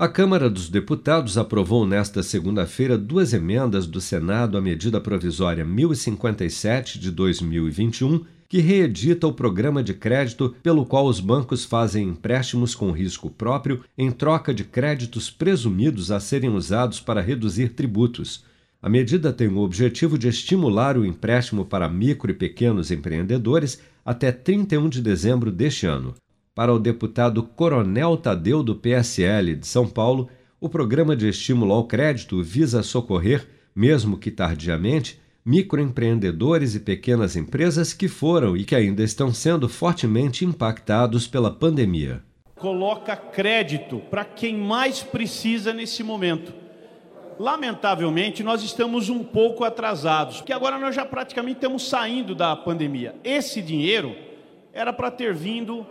A Câmara dos Deputados aprovou nesta segunda-feira duas emendas do Senado à medida provisória 1057 de 2021, que reedita o programa de crédito pelo qual os bancos fazem empréstimos com risco próprio em troca de créditos presumidos a serem usados para reduzir tributos. A medida tem o objetivo de estimular o empréstimo para micro e pequenos empreendedores até 31 de dezembro deste ano. Para o deputado Coronel Tadeu do PSL de São Paulo, o programa de estímulo ao crédito visa socorrer, mesmo que tardiamente, microempreendedores e pequenas empresas que foram e que ainda estão sendo fortemente impactados pela pandemia. Coloca crédito para quem mais precisa nesse momento. Lamentavelmente, nós estamos um pouco atrasados, porque agora nós já praticamente estamos saindo da pandemia. Esse dinheiro era para ter vindo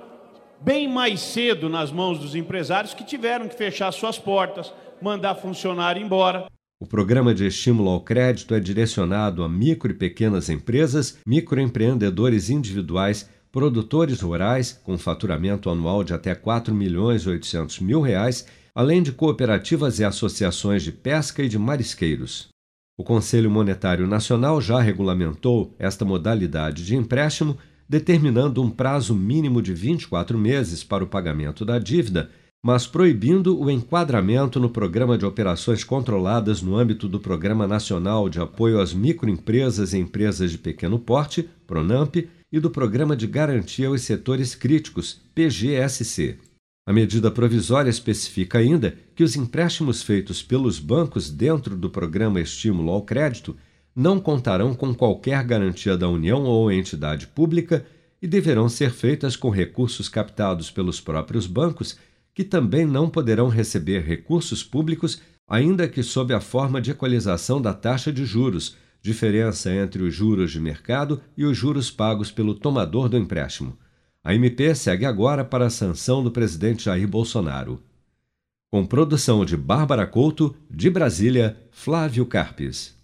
bem mais cedo nas mãos dos empresários que tiveram que fechar suas portas, mandar funcionário embora. O programa de estímulo ao crédito é direcionado a micro e pequenas empresas, microempreendedores individuais, produtores rurais com faturamento anual de até R$ 4 milhões 800 mil reais, além de cooperativas e associações de pesca e de marisqueiros. O Conselho Monetário Nacional já regulamentou esta modalidade de empréstimo determinando um prazo mínimo de 24 meses para o pagamento da dívida, mas proibindo o enquadramento no Programa de Operações Controladas no âmbito do Programa Nacional de Apoio às Microempresas e Empresas de Pequeno Porte, PRONAMP, e do Programa de Garantia aos Setores Críticos, PGSC. A medida provisória especifica ainda que os empréstimos feitos pelos bancos dentro do programa Estímulo ao Crédito não contarão com qualquer garantia da União ou entidade pública e deverão ser feitas com recursos captados pelos próprios bancos, que também não poderão receber recursos públicos, ainda que sob a forma de equalização da taxa de juros, diferença entre os juros de mercado e os juros pagos pelo tomador do empréstimo. A MP segue agora para a sanção do presidente Jair Bolsonaro. Com produção de Bárbara Couto, de Brasília, Flávio Carpes.